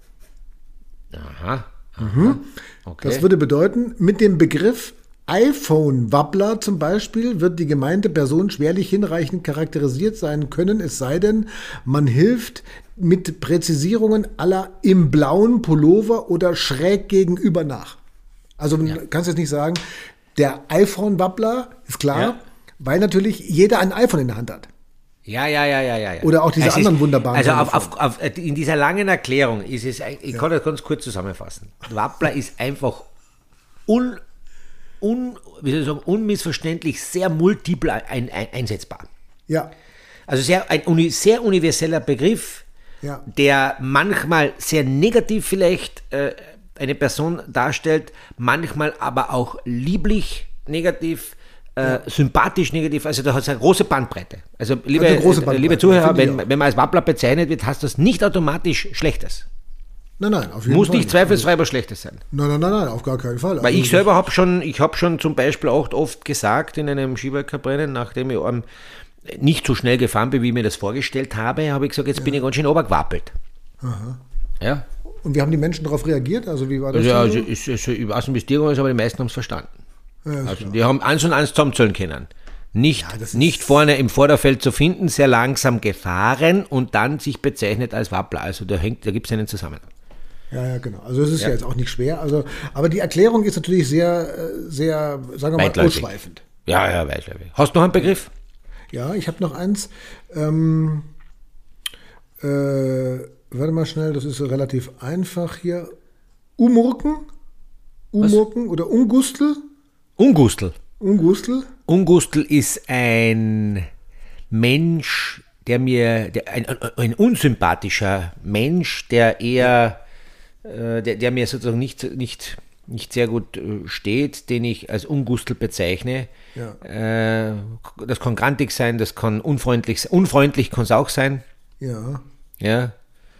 A: Aha. aha.
B: Mhm. Okay. Das würde bedeuten, mit dem Begriff iPhone-Wabbler zum Beispiel wird die gemeinte Person schwerlich hinreichend charakterisiert sein können, es sei denn, man hilft mit Präzisierungen aller im blauen Pullover oder schräg gegenüber nach. Also ja. kannst jetzt nicht sagen, der iPhone-Wabbler ist klar, ja. weil natürlich jeder ein iPhone in der Hand hat.
A: Ja, ja, ja, ja, ja.
B: Oder auch diese es anderen ist, wunderbaren.
A: Also auf, auf, auf, in dieser langen Erklärung ist es, ich ja. kann das ganz kurz zusammenfassen. Wappler ist einfach un, un, wie soll ich sagen, unmissverständlich sehr multiple ein, ein, einsetzbar.
B: Ja.
A: Also sehr, ein uni, sehr universeller Begriff, ja. der manchmal sehr negativ vielleicht äh, eine Person darstellt, manchmal aber auch lieblich negativ äh, sympathisch, negativ, also da hat es eine große Bandbreite. Also liebe, Bandbreite, liebe Zuhörer, wenn, wenn man als Wappler bezeichnet wird, heißt das nicht automatisch Schlechtes.
B: Nein, nein,
A: auf jeden Muss Fall. nicht zweifelsfrei was Schlechtes sein.
B: Nein, nein, nein, nein, auf gar keinen Fall.
A: Weil also ich selber habe schon, ich habe schon zum Beispiel auch oft gesagt in einem Skiweltcuprennen, nachdem ich um, nicht so schnell gefahren bin, wie ich mir das vorgestellt habe, habe ich gesagt, jetzt ja. bin ich ganz schön obergewappelt. Aha. Ja.
B: Und wie haben die Menschen darauf reagiert? Also wie war das?
A: Ja, also, ist, ist, ich weiß nicht, bis aber die meisten haben es verstanden. Ja, also, die haben eins und eins zusammenzählen können. Nicht, ja, nicht vorne im Vorderfeld zu finden, sehr langsam gefahren und dann sich bezeichnet als Wappler. Also da, hängt, da gibt es einen Zusammenhang.
B: Ja, ja, genau. Also es ist ja. ja. jetzt auch nicht schwer. Also, aber die Erklärung ist natürlich sehr, sehr, sagen wir mal, ausschweifend.
A: Ja, ja, weitläufig. Hast du noch einen Begriff?
B: Ja, ich habe noch eins. Ähm, äh, warte mal schnell, das ist relativ einfach hier. Umurken? Umurken oder Ungustel?
A: Ungustel.
B: Ungustel?
A: Ungustel ist ein Mensch, der mir, der, ein, ein unsympathischer Mensch, der eher, äh, der, der mir sozusagen nicht, nicht, nicht sehr gut äh, steht, den ich als Ungustel bezeichne. Ja. Äh, das kann grantig sein, das kann unfreundlich sein. Unfreundlich kann es auch sein.
B: Ja.
A: Ja.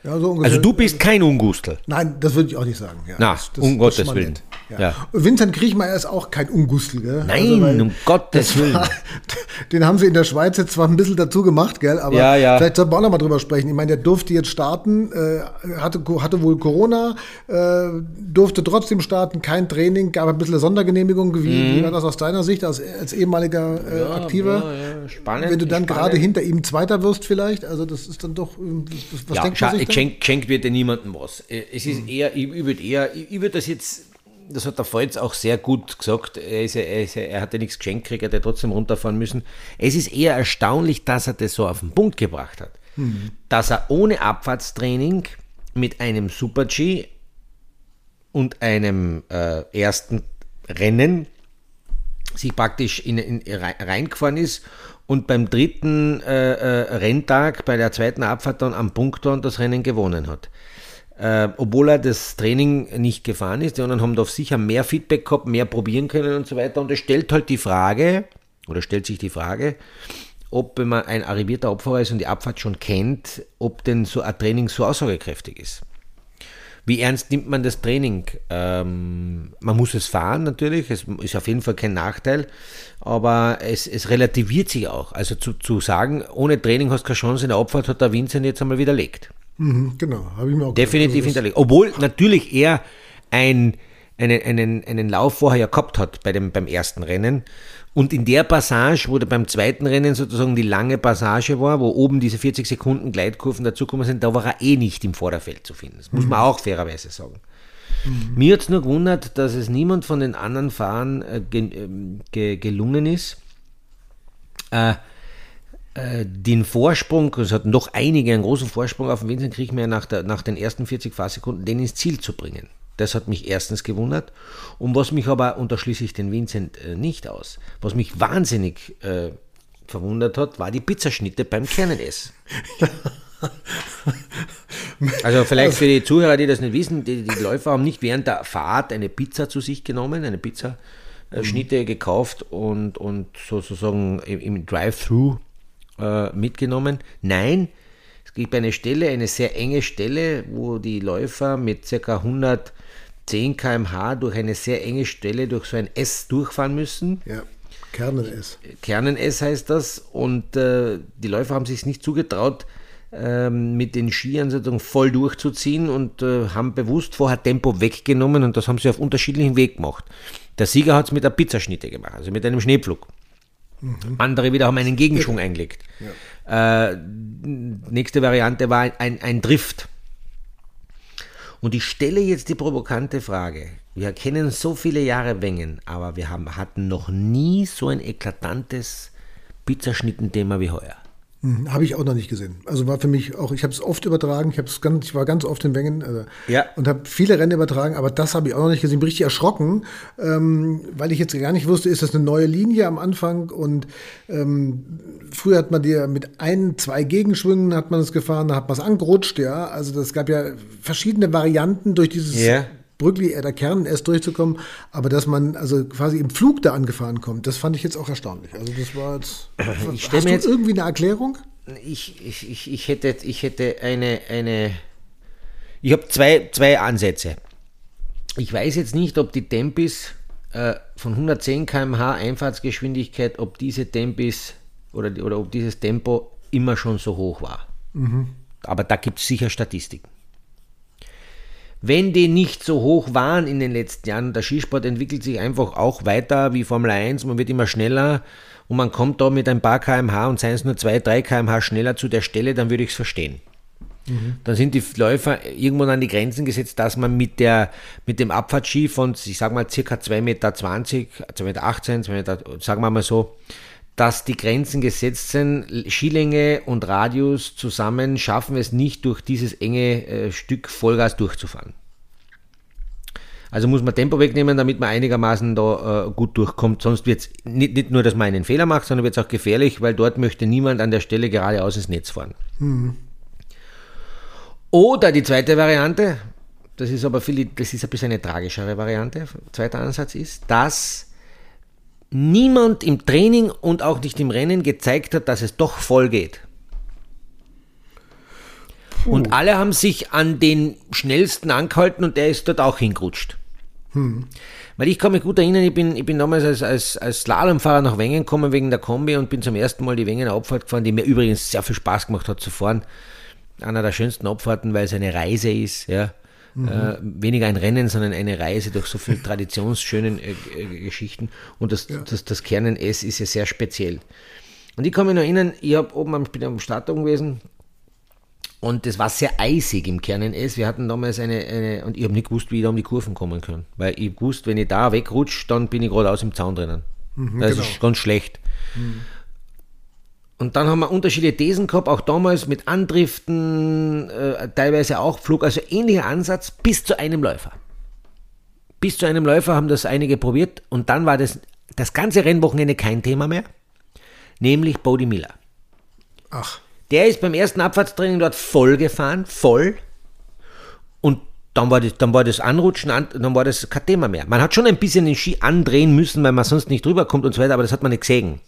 B: Ja, so.
A: Also du bist kein Ungustel.
B: Nein, das würde ich auch nicht sagen. Ja,
A: Na,
B: das, das,
A: um Gottes Willen.
B: nett. Ja.
A: Ja.
B: Und Vincent Kriechmeier ist auch kein Ungustel, gell? Also,
A: Nein,
B: weil
A: um Gottes Willen.
B: war- *laughs* Den haben sie in der Schweiz jetzt zwar ein bisschen dazu gemacht, gell? Aber
A: Ja, ja.
B: vielleicht sollten wir auch noch mal drüber sprechen. Ich meine, der durfte jetzt starten, äh, hatte, hatte wohl Corona, äh, durfte trotzdem starten, kein Training, gab ein bisschen eine Sondergenehmigung. Wie, wie war das aus deiner Sicht als, als ehemaliger äh, Aktiver?
A: Mhm. spannend,
B: Wenn du dann
A: spannend.
B: gerade hinter ihm Zweiter wirst vielleicht, also das ist dann doch, äh, was,
A: ja,
B: sich da?
A: Geschenkt, geschenkt wird ja niemandem was. Äh, Es ist eher, ich, ich würde eher, ich, ich würde das jetzt, das hat der Volz auch sehr gut gesagt, er, ist ja, er, ist ja, er hat ja nichts geschenkt gekriegt, er hat ja trotzdem runterfahren müssen. Es ist eher erstaunlich, dass er das so auf den Punkt gebracht hat. Dass er ohne Abfahrtstraining mit einem Super-G und einem äh, ersten Rennen sich praktisch in, in, rein- reingefahren ist und beim dritten äh, äh, Renntag, bei der zweiten Abfahrt dann am Punkt dann das Rennen gewonnen hat. Äh, obwohl er das Training nicht gefahren ist, die anderen haben da sicher mehr Feedback gehabt, mehr probieren können und so weiter. Und es stellt halt die Frage, oder stellt sich die Frage, ob wenn man ein arrivierter Abfahrer ist und die Abfahrt schon kennt, ob denn so ein Training so aussagekräftig ist. Wie ernst nimmt man das Training? Ähm, man muss es fahren natürlich, es ist auf jeden Fall kein Nachteil, aber es, es relativiert sich auch. Also zu, zu sagen, ohne Training hast du keine Chance in der Abfahrt, hat der Vincent jetzt einmal widerlegt.
B: Mhm, genau, habe ich mir auch
A: Definitiv.
B: Also
A: hinterlegt. Obwohl natürlich er ein, einen, einen, einen Lauf vorher ja gehabt hat bei dem, beim ersten Rennen. Und in der Passage, wo der beim zweiten Rennen sozusagen die lange Passage war, wo oben diese 40 Sekunden Gleitkurven dazugekommen sind, da war er eh nicht im Vorderfeld zu finden. Das muss man auch fairerweise sagen. Mir hat es nur gewundert, dass es niemand von den anderen Fahrern äh, ge, ähm, ge, gelungen ist, äh, äh, den Vorsprung, es hatten doch einige einen großen Vorsprung auf den Vincent Kriechmeier nach, der, nach den ersten 40 Fahrsekunden, den ins Ziel zu bringen. Das hat mich erstens gewundert. Und was mich aber, und da schließe ich den Vincent äh, nicht aus, was mich wahnsinnig äh, verwundert hat, war die Pizzaschnitte beim Kernenessen. *laughs* Also vielleicht für die Zuhörer, die das nicht wissen, die, die Läufer haben nicht während der Fahrt eine Pizza zu sich genommen, eine Pizzaschnitte gekauft und, und sozusagen im, Drive-Thru äh, mitgenommen. Nein, es gibt eine Stelle, eine sehr enge Stelle, wo die Läufer mit ca. 110 km/h durch eine sehr enge Stelle durch so ein S durchfahren müssen.
B: Ja, Kernen ist.
A: Kernen-S heißt das. Und äh, die Läufer haben sich nicht zugetraut, ähm, mit den Skiern sozusagen voll durchzuziehen und äh, haben bewusst vorher Tempo weggenommen und das haben sie auf unterschiedlichen Weg gemacht. Der Sieger hat es mit der Pizzaschnitte gemacht, also mit einem Schneepflug. Andere wieder haben einen Gegenschwung eingelegt. Äh, nächste Variante war ein, ein Drift. Und ich stelle jetzt die provokante Frage. Wir kennen so viele Jahre Wengen, aber wir haben, hatten noch nie so ein eklatantes Pizzaschnittenthema wie heuer.
B: Hm, habe ich auch noch nicht gesehen. Also war für mich auch, ich habe es oft übertragen, ich, hab's ganz, ich war ganz oft in Wengen also,
A: Ja.
B: und habe viele Rennen übertragen, aber das habe ich auch noch nicht gesehen. Bin richtig erschrocken, ähm, weil ich jetzt gar nicht wusste, ist das eine neue Linie am Anfang und ähm, früher hat man dir mit ein, zwei Gegenschwüngen hat man es gefahren, da hat man es angerutscht, ja. Also das gab ja verschiedene Varianten durch dieses
A: Ja.
B: Brückli, äh, der Kern erst durchzukommen, aber dass man also quasi im Flug da angefahren kommt, das fand ich jetzt auch erstaunlich. Also das war jetzt.
A: Ich stell
B: hast
A: mir
B: du
A: jetzt-
B: irgendwie eine Erklärung?
A: Ich, ich, ich, ich, hätte, ich hätte eine, eine ich habe zwei, zwei Ansätze. Ich weiß jetzt nicht, ob die Tempis äh, von 110 km/h Einfahrtsgeschwindigkeit, ob diese Tempis oder, oder ob dieses Tempo immer schon so hoch war. Aber da gibt es sicher Statistiken. Wenn die nicht so hoch waren in den letzten Jahren, der Skisport entwickelt sich einfach auch weiter wie Formel 1, man wird immer schneller und man kommt da mit ein paar kmh und seien es nur 2, 3 kmh schneller zu der Stelle, dann würde ich es verstehen. Dann sind die Läufer irgendwann an die Grenzen gesetzt, dass man mit, der, mit dem Abfahrtski von, ich sag mal, circa 2,20 Meter, 2,18 Meter, 2 Meter, sagen wir mal so, dass die Grenzen gesetzt sind, Skilänge und Radius zusammen schaffen es nicht, durch dieses enge äh, Stück Vollgas durchzufahren. Also muss man Tempo wegnehmen, damit man einigermaßen da äh, gut durchkommt. Sonst wird es nicht, nicht nur, dass man einen Fehler macht, sondern wird es auch gefährlich, weil dort möchte niemand an der Stelle geradeaus ins Netz fahren. Oder die zweite Variante, das ist aber viel, das ist ein bisschen eine tragischere Variante, zweiter Ansatz ist, dass niemand im Training und auch nicht im Rennen gezeigt hat, dass es doch voll geht. Und alle haben sich an den schnellsten angehalten und der ist dort auch hingerutscht. Hm. Weil ich kann mich gut erinnern, ich bin, ich bin damals als, als, als Slalomfahrer nach Wengen gekommen wegen der Kombi und bin zum ersten Mal die Wengener Abfahrt gefahren, die mir übrigens sehr viel Spaß gemacht hat zu fahren. Einer der schönsten Abfahrten, weil es eine Reise ist, ja. Mhm. Äh, weniger ein Rennen, sondern eine Reise durch so viele traditionsschönen äh, äh, Geschichten. Und das, ja. das, das Kernen S ist ja sehr speziell. Und ich kann mich noch erinnern, ich, hab oben, ich bin am Start gewesen, und das war sehr eisig im Kernen S. Wir hatten damals eine, eine und ich habe nicht gewusst, wie ich da um die Kurven kommen kann. Weil ich gewusst, wenn ich da wegrutsche, dann bin ich geradeaus im Zaun drinnen. Mhm, das genau. ist ganz schlecht. Mhm. Und dann haben wir unterschiedliche Thesen gehabt, auch damals mit Andriften, äh, teilweise auch Flug, also ähnlicher Ansatz bis zu einem Läufer. Bis zu einem Läufer haben das einige probiert und dann war das das ganze Rennwochenende kein Thema mehr, nämlich Bodie Miller. Ach. Der ist beim ersten Abfahrtstraining dort voll gefahren, voll. Und dann war, das, dann war das Anrutschen, dann war das kein Thema mehr. Man hat schon ein bisschen den Ski andrehen müssen, weil man sonst nicht drüber kommt und so weiter, aber das hat man nicht gesehen.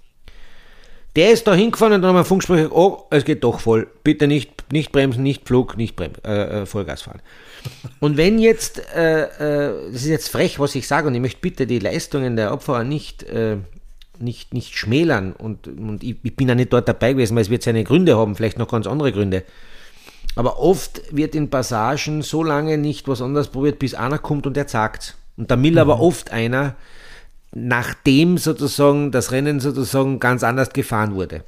A: Der ist da hingefahren und dann haben wir Funk gesprochen, oh, es geht doch voll. Bitte nicht, nicht bremsen, nicht Flug, nicht Brem äh, äh, Vollgas fahren. *laughs* Und wenn jetzt, äh, äh, das ist jetzt frech, was ich sage, und ich möchte bitte die Leistungen der Opfer nicht äh, nicht, nicht schmälern. Und, und ich, ich bin ja nicht dort dabei gewesen, weil es wird seine Gründe haben, vielleicht noch ganz andere Gründe. Aber oft wird in Passagen so lange nicht was anderes probiert, bis einer kommt und er sagt. Und der Miller mhm. war oft einer, nachdem sozusagen das Rennen sozusagen ganz anders gefahren wurde.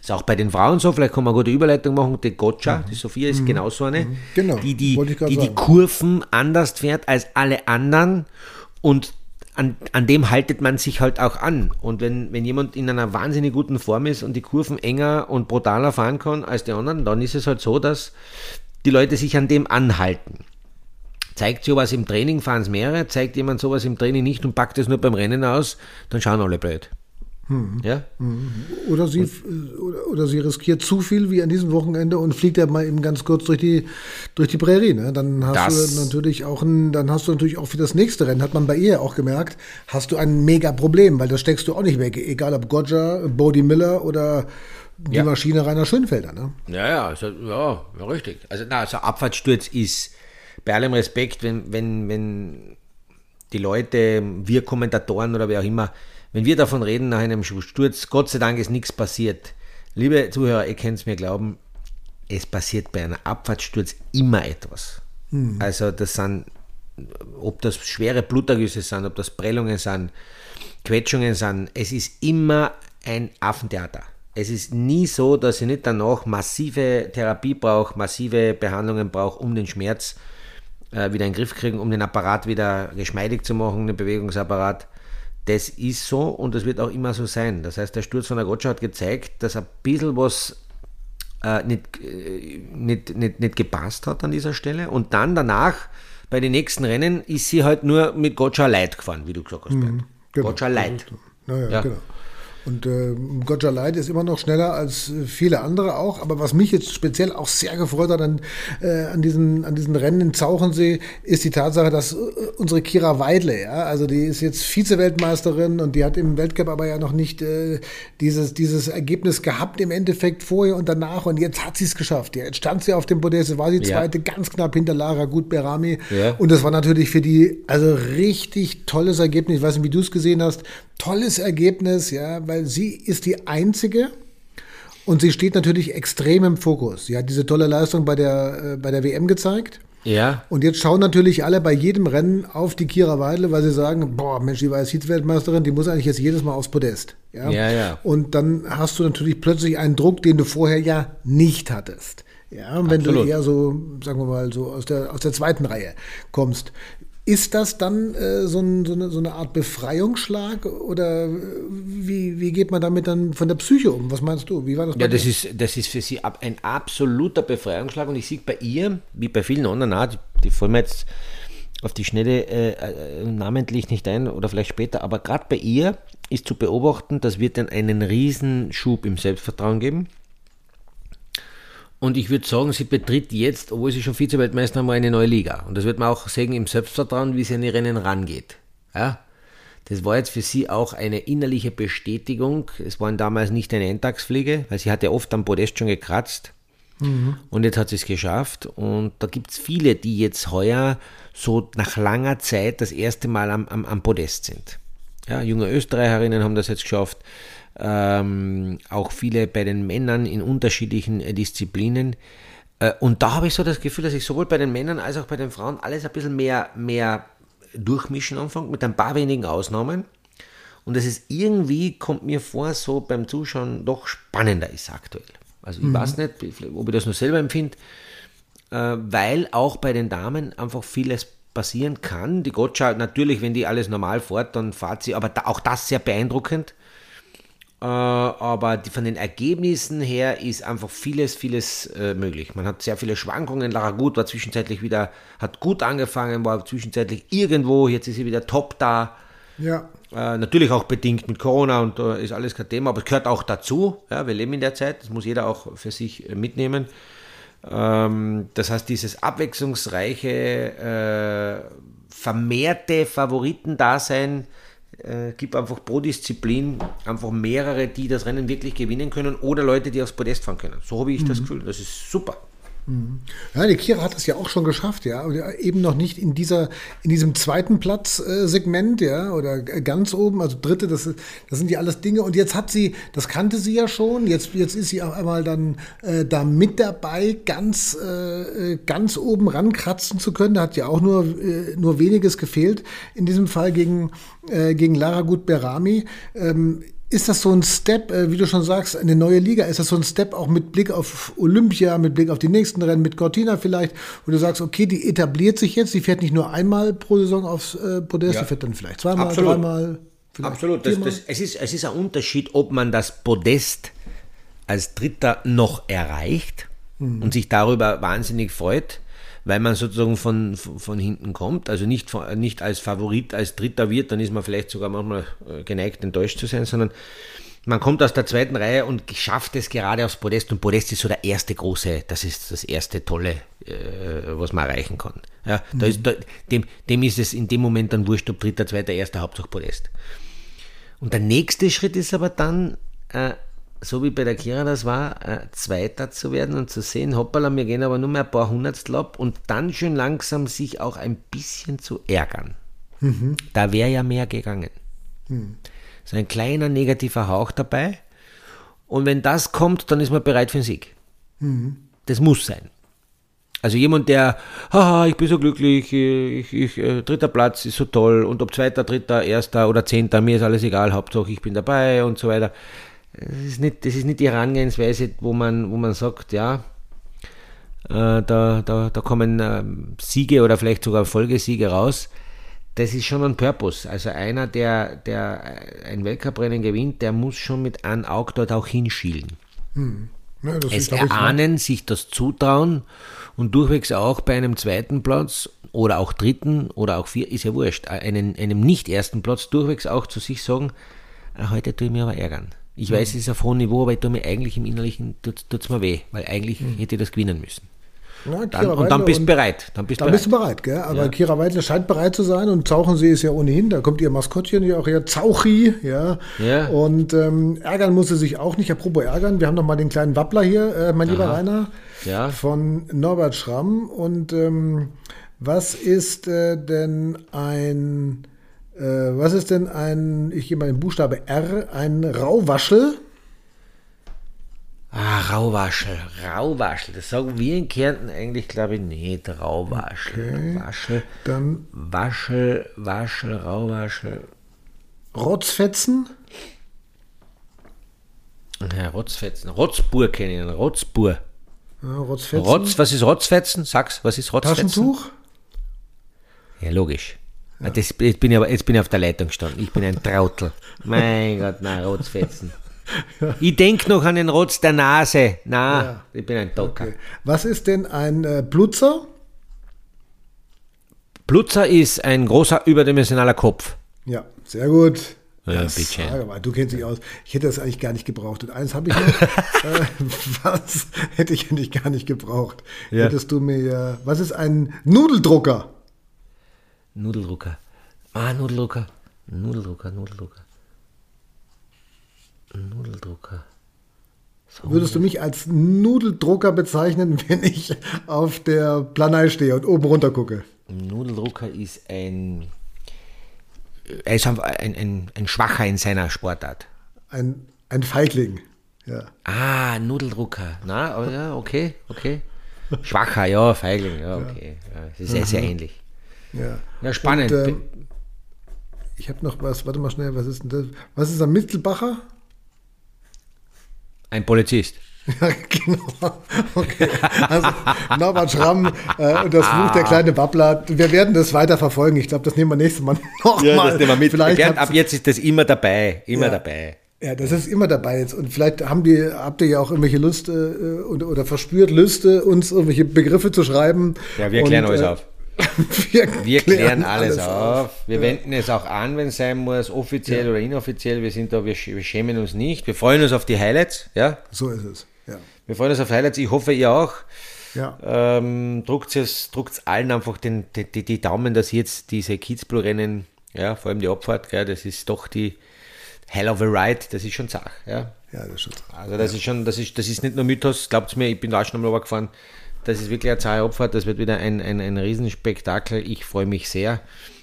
A: Ist auch bei den Frauen so, vielleicht kann man eine gute Überleitung machen. Die Gotcha, mhm. die Sophia ist mhm. genauso eine, mhm. genau. die, die, die, die Kurven anders fährt als alle anderen und an, an dem haltet man sich halt auch an. Und wenn, wenn jemand in einer wahnsinnig guten Form ist und die Kurven enger und brutaler fahren kann als die anderen, dann ist es halt so, dass die Leute sich an dem anhalten. Zeigt sowas im Training, fahren es mehrere, zeigt jemand sowas im Training nicht und packt es nur beim Rennen aus, dann schauen alle blöd.
B: Hm. Ja? Oder, sie, oder, oder, sie riskiert zu viel wie an diesem Wochenende und fliegt ja mal eben ganz kurz durch die, durch die Prärie. Ne? Dann hast das du natürlich auch ein, dann hast du natürlich auch für das nächste Rennen, hat man bei ihr auch gemerkt, hast du ein mega Problem, weil das steckst du auch nicht weg. Egal ob Gotcha, Bodie Miller oder die ja. Maschine Rainer Schönfelder. Ne?
A: Ja, ja, also, ja, ja, richtig. Also, na, also Abfahrtssturz ist bei allem Respekt, wenn, wenn, wenn die Leute, wir Kommentatoren oder wer auch immer, wenn wir davon reden, nach einem Sturz, Gott sei Dank ist nichts passiert. Liebe Zuhörer, ihr könnt es mir glauben, es passiert bei einem Abfahrtssturz immer etwas. Hm. Also das sind, ob das schwere Blutergüsse sind, ob das Prellungen sind, Quetschungen sind, es ist immer ein Affentheater. Es ist nie so, dass ich nicht danach massive Therapie brauche, massive Behandlungen brauche, um den Schmerz äh, wieder in den Griff kriegen, um den Apparat wieder geschmeidig zu machen, den Bewegungsapparat. Das ist so und das wird auch immer so sein. Das heißt, der Sturz von der Gotcha hat gezeigt, dass ein bisschen was äh, nicht, äh, nicht, nicht, nicht gepasst hat an dieser Stelle. Und dann danach, bei den nächsten Rennen, ist sie halt nur mit Gotcha Light gefahren, wie du gesagt hast. Mhm, genau. Gotcha Light.
B: Naja, ja. genau. Und äh, Gotcha Light ist immer noch schneller als äh, viele andere auch. Aber was mich jetzt speziell auch sehr gefreut hat an, äh, an, diesen, an diesen Rennen in Zauchensee, ist die Tatsache, dass äh, unsere Kira Weidle, ja, also die ist jetzt Vize-Weltmeisterin und die hat im Weltcup aber ja noch nicht äh, dieses, dieses Ergebnis gehabt im Endeffekt vorher und danach. Und jetzt hat sie es geschafft. Ja, jetzt stand sie auf dem Podest, war die zweite, ja. ganz knapp hinter Lara Gut Berami. Ja. Und das war natürlich für die also richtig tolles Ergebnis. Ich weiß nicht, wie du es gesehen hast. Tolles Ergebnis, ja, weil weil sie ist die einzige und sie steht natürlich extrem im Fokus. Sie hat diese tolle Leistung bei der, äh, bei der WM gezeigt.
A: Ja.
B: Und jetzt schauen natürlich alle bei jedem Rennen auf die Kira Weidle, weil sie sagen, boah, Mensch, die war jetzt Vize-Weltmeisterin, die muss eigentlich jetzt jedes Mal aufs Podest.
A: Ja? ja, ja.
B: Und dann hast du natürlich plötzlich einen Druck, den du vorher ja nicht hattest. Ja, wenn Absolut. du eher so, sagen wir mal, so aus der, aus der zweiten Reihe kommst. Ist das dann äh, so, ein, so, eine, so, eine, Art Befreiungsschlag oder äh, wie, wie geht man damit dann von der Psyche um? Was meinst du? Wie war das?
A: Ja, das ist, das ist für sie ein absoluter Befreiungsschlag und ich sehe bei ihr, wie bei vielen anderen auch, die, die fallen mir jetzt auf die Schnelle äh, äh, namentlich nicht ein oder vielleicht später, aber gerade bei ihr ist zu beobachten, das wird dann einen riesen Schub im Selbstvertrauen geben. Und ich würde sagen, sie betritt jetzt, obwohl sie schon Vize-Weltmeister haben, eine neue Liga. Und das wird man auch sehen im Selbstvertrauen, wie sie an die Rennen rangeht. Ja? Das war jetzt für sie auch eine innerliche Bestätigung. Es war damals nicht eine Endtagsfliege, weil sie hat ja oft am Podest schon gekratzt. Mhm. Und jetzt hat sie es geschafft. Und da gibt es viele, die jetzt heuer so nach langer Zeit das erste Mal am, am, am Podest sind. Ja, junge Österreicherinnen haben das jetzt geschafft. Ähm, auch viele bei den Männern in unterschiedlichen äh, Disziplinen. Äh, und da habe ich so das Gefühl, dass ich sowohl bei den Männern als auch bei den Frauen alles ein bisschen mehr, mehr durchmischen anfange, mit ein paar wenigen Ausnahmen. Und dass es irgendwie, kommt mir vor, so beim Zuschauen doch spannender ist aktuell. Also ich mhm. weiß nicht, ob ich das nur selber empfinde, äh, weil auch bei den Damen einfach vieles passieren kann. Die Gottschalk, natürlich, wenn die alles normal fährt, dann fährt sie, aber da, auch das sehr beeindruckend. Äh, aber die, von den Ergebnissen her ist einfach vieles, vieles äh, möglich. Man hat sehr viele Schwankungen. Lara Gut war zwischenzeitlich wieder, hat gut angefangen, war zwischenzeitlich irgendwo, jetzt ist sie wieder top da. Ja. Äh, natürlich auch bedingt mit Corona und äh, ist alles kein Thema, aber es gehört auch dazu. Ja, wir leben in der Zeit, das muss jeder auch für sich äh, mitnehmen. Ähm, das heißt, dieses abwechslungsreiche, äh, vermehrte Favoritendasein äh, gibt einfach pro Disziplin einfach mehrere, die das Rennen wirklich gewinnen können oder Leute, die aufs Podest fahren können. So habe ich mhm. das Gefühl. Das ist super.
B: Ja, die Kira hat das ja auch schon geschafft, ja, eben noch nicht in dieser, in diesem zweiten Platzsegment, äh, ja, oder ganz oben, also dritte, das, das sind ja alles Dinge. Und jetzt hat sie, das kannte sie ja schon, jetzt, jetzt ist sie auch einmal dann äh, da mit dabei, ganz, äh, ganz oben rankratzen zu können. Da hat ja auch nur, äh, nur weniges gefehlt. In diesem Fall gegen, äh, gegen Lara Gut-Berami. Ähm, ist das so ein Step, äh, wie du schon sagst, eine neue Liga? Ist das so ein Step auch mit Blick auf Olympia, mit Blick auf die nächsten Rennen, mit Cortina vielleicht, wo du sagst, okay, die etabliert sich jetzt, die fährt nicht nur einmal pro Saison aufs äh, Podest, ja. die fährt dann vielleicht zweimal, Absolut. dreimal.
A: Absolut. Das, das, es, ist, es ist ein Unterschied, ob man das Podest als Dritter noch erreicht mhm. und sich darüber wahnsinnig freut weil man sozusagen von, von hinten kommt, also nicht, nicht als Favorit, als Dritter wird, dann ist man vielleicht sogar manchmal äh, geneigt, enttäuscht zu sein, sondern man kommt aus der zweiten Reihe und schafft es gerade aufs Podest und Podest ist so der erste große, das ist das erste tolle, äh, was man erreichen kann. Ja, mhm. da ist, da, dem, dem ist es in dem Moment dann wurscht, ob dritter, zweiter, erster, Hauptsache Podest. Und der nächste Schritt ist aber dann, äh, so wie bei der Kira das war, äh, Zweiter zu werden und zu sehen, hoppala, wir gehen aber nur mehr ein paar Hundertstel ab und dann schön langsam sich auch ein bisschen zu ärgern. Mhm. Da wäre ja mehr gegangen. Mhm. So ein kleiner negativer Hauch dabei. Und wenn das kommt, dann ist man bereit für den Sieg. Mhm. Das muss sein. Also jemand, der, haha, ich bin so glücklich, ich, ich, äh, dritter Platz ist so toll und ob zweiter, dritter, erster oder zehnter, mir ist alles egal, Hauptsache ich bin dabei und so weiter. Das ist nicht, das ist nicht die Herangehensweise, wo man, wo man sagt, ja, äh, da, da, da kommen äh, Siege oder vielleicht sogar Folgesiege raus. Das ist schon ein Purpose. Also einer, der, der ein Weltcuprennen gewinnt, der muss schon mit einem Auge dort auch hinschielen. Hm. Ja, es erahnen, sich das zutrauen und durchwegs auch bei einem zweiten Platz oder auch dritten oder auch vier, ist ja wurscht, einen, einem nicht ersten Platz durchwegs auch zu sich sagen, äh, heute tue ich mir aber ärgern. Ich weiß, es ist auf hohem Niveau, aber ich tue mir eigentlich im Innerlichen, tut es mir weh, weil eigentlich mhm. hätte ich das gewinnen müssen. Na, dann, und dann bist du bereit.
B: Dann bist, dann bereit. bist du bereit, gell? Aber ja. Kira Weidle scheint bereit zu sein und Zauchensee ist ja ohnehin, da kommt ihr Maskottchen ja auch her, Zauchi, ja. ja. Und ähm, ärgern muss sie sich auch nicht. Apropos ärgern, wir haben noch mal den kleinen Wappler hier, äh, mein Aha. lieber Rainer, ja. von Norbert Schramm. Und ähm, was ist äh, denn ein was ist denn ein, ich gehe mal den Buchstabe R, ein Rauwaschel?
A: Ah, Rauwaschel, Rauwaschel. Das sagen wir in Kärnten eigentlich, glaube ich, nicht. Rauwaschel. Okay. Waschel. Dann Waschel, Waschel, Rauwaschel.
B: Rotzfetzen?
A: Ja, Rotzfetzen. Rotzbur kenne ich, Rotzbur.
B: Ja, Rotzfetzen.
A: Rotz, was ist Rotzfetzen? Sag's, was ist Rotzfetzen?
B: Taschentuch?
A: Ja, logisch. Ja. Das, jetzt, bin ich aber, jetzt bin ich auf der Leitung gestanden. Ich bin ein Trautel. mein Gott, nein, Rotzfetzen. Ja. *laughs* Ich denke noch an den Rotz der Nase. Na, ja. ich bin ein Docker. Okay.
B: Was ist denn ein äh, Blutzer?
A: Blutzer ist ein großer überdimensionaler Kopf.
B: Ja, sehr gut. Ja. Mal, du kennst dich aus. Ich hätte das eigentlich gar nicht gebraucht. Und eins habe ich noch. *laughs* äh, was hätte ich eigentlich gar nicht gebraucht? Ja. Hättest du mir. Was ist ein Nudeldrucker?
A: Nudeldrucker. Ah, Nudeldrucker. Nudeldrucker, Nudeldrucker. Nudeldrucker.
B: Würdest du mich als Nudeldrucker bezeichnen, *laughs* wenn ich auf der Planei stehe und oben runter gucke?
A: Nudeldrucker ist ein, er ist ein, ein, ein Schwacher in seiner Sportart.
B: Ein, ein Feigling. Ja.
A: Ah, Nudeldrucker. Na, ja, okay, okay. Schwacher, ja, Feigling, ja, okay. Ja, das ist sehr, sehr ähnlich.
B: Ja,
A: Ja, spannend.
B: Und, ähm, ich habe noch was, warte mal schnell, was ist denn das? Was ist am Mittelbacher?
A: Ein Polizist. *laughs*
B: Ja, genau. Okay. Also Norbert Schramm äh, und das Buch Der kleine Babbler. Wir werden das weiter verfolgen. Ich glaube, das nehmen wir nächstes Mal *laughs* nochmal.
A: Vielleicht Bernd, ab jetzt ist das immer dabei. Immer
B: Ja.
A: dabei.
B: Ja, das ist immer dabei jetzt. Und vielleicht haben die, habt ihr ja auch irgendwelche Lust äh, oder, oder verspürt Lüste, uns irgendwelche Begriffe zu schreiben.
A: Ja, wir
B: Und,
A: klären alles
B: äh,
A: auf. *laughs*
B: Wir,
A: Wir klären alles, auf. Wir wenden es auch an, wenn es sein muss, offiziell oder inoffiziell. Wir sind da, wir, wir schämen uns nicht. Wir freuen uns auf die Highlights. Ja,
B: So ist es. Ja.
A: wir freuen uns auf Highlights. Ich hoffe, ihr auch.
B: Ja.
A: Ähm, druckt es druckt's allen einfach den, die, die, die Daumen, dass jetzt diese Kitzbühel-Rennen, ja, vor allem die Abfahrt, gell, das ist doch die Hell of a Ride, das ist schon Zach. Ja.
B: ja, das ist schon so.
A: Also das ist schon, das ist, das ist nicht nur Mythos, glaubt mir, ich bin da auch schon einmal gefahren. Das ist wirklich eine zahle Abfahrt, das wird wieder ein, ein, ein Riesenspektakel. Ich freue mich sehr.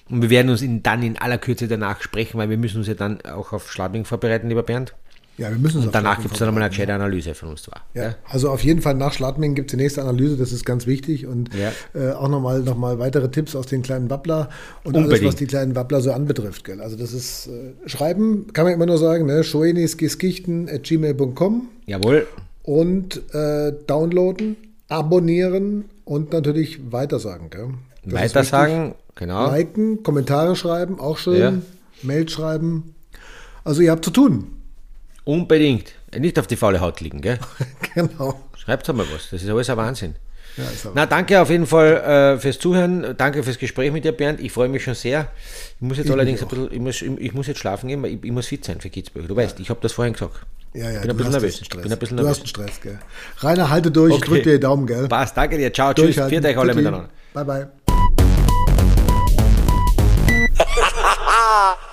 A: Und wir werden uns in, dann in aller Kürze danach sprechen, weil wir müssen uns ja dann auch auf Schladming vorbereiten, lieber Bernd.
B: Ja, wir müssen uns
A: Und danach gibt es dann nochmal eine gescheite Analyse von uns zwar.
B: Ja, also auf jeden Fall nach Schladming gibt es die nächste Analyse, das ist ganz wichtig. Und
A: Ja.
B: äh, auch nochmal noch mal weitere Tipps aus den kleinen Wappler und alles,
A: Unbedingt.
B: was die kleinen Wappler so anbetrifft. Gell? Also das ist, äh, schreiben kann man immer nur sagen, ne? schoenisgiskichten.gmail.com
A: Jawohl.
B: und äh, downloaden, abonnieren und natürlich weitersagen. Gell? Das
A: Weitersagen, genau.
B: Liken, Kommentare schreiben, auch schön.
A: Ja.
B: Mail schreiben. Also ihr habt zu tun.
A: Unbedingt. Nicht auf die faule Haut liegen, gell? *laughs*
B: genau.
A: Schreibt mal was. Das ist alles ein Wahnsinn.
B: Ja,
A: Na, danke auf jeden Fall äh, fürs Zuhören. Danke fürs Gespräch mit dir, Bernd. Ich freue mich schon sehr. Ich muss jetzt
B: Ich
A: allerdings ein bisschen, ich muss, ich, ich muss jetzt schlafen gehen, weil ich, ich muss fit sein für Kitzbühel. Du weißt, ich habe das vorhin gesagt.
B: Ja, ja,
A: bin ein bisschen
B: hast
A: nervös.
B: Stress.
A: Bin ein bisschen
B: du
A: nervös.
B: hast einen Stress, gell? Rainer, halte durch,
A: Okay.
B: drück dir die Daumen, gell?
A: Passt, danke dir. Ciao, tschüss. Viert euch alle miteinander.
B: Bye, bye. *laughs*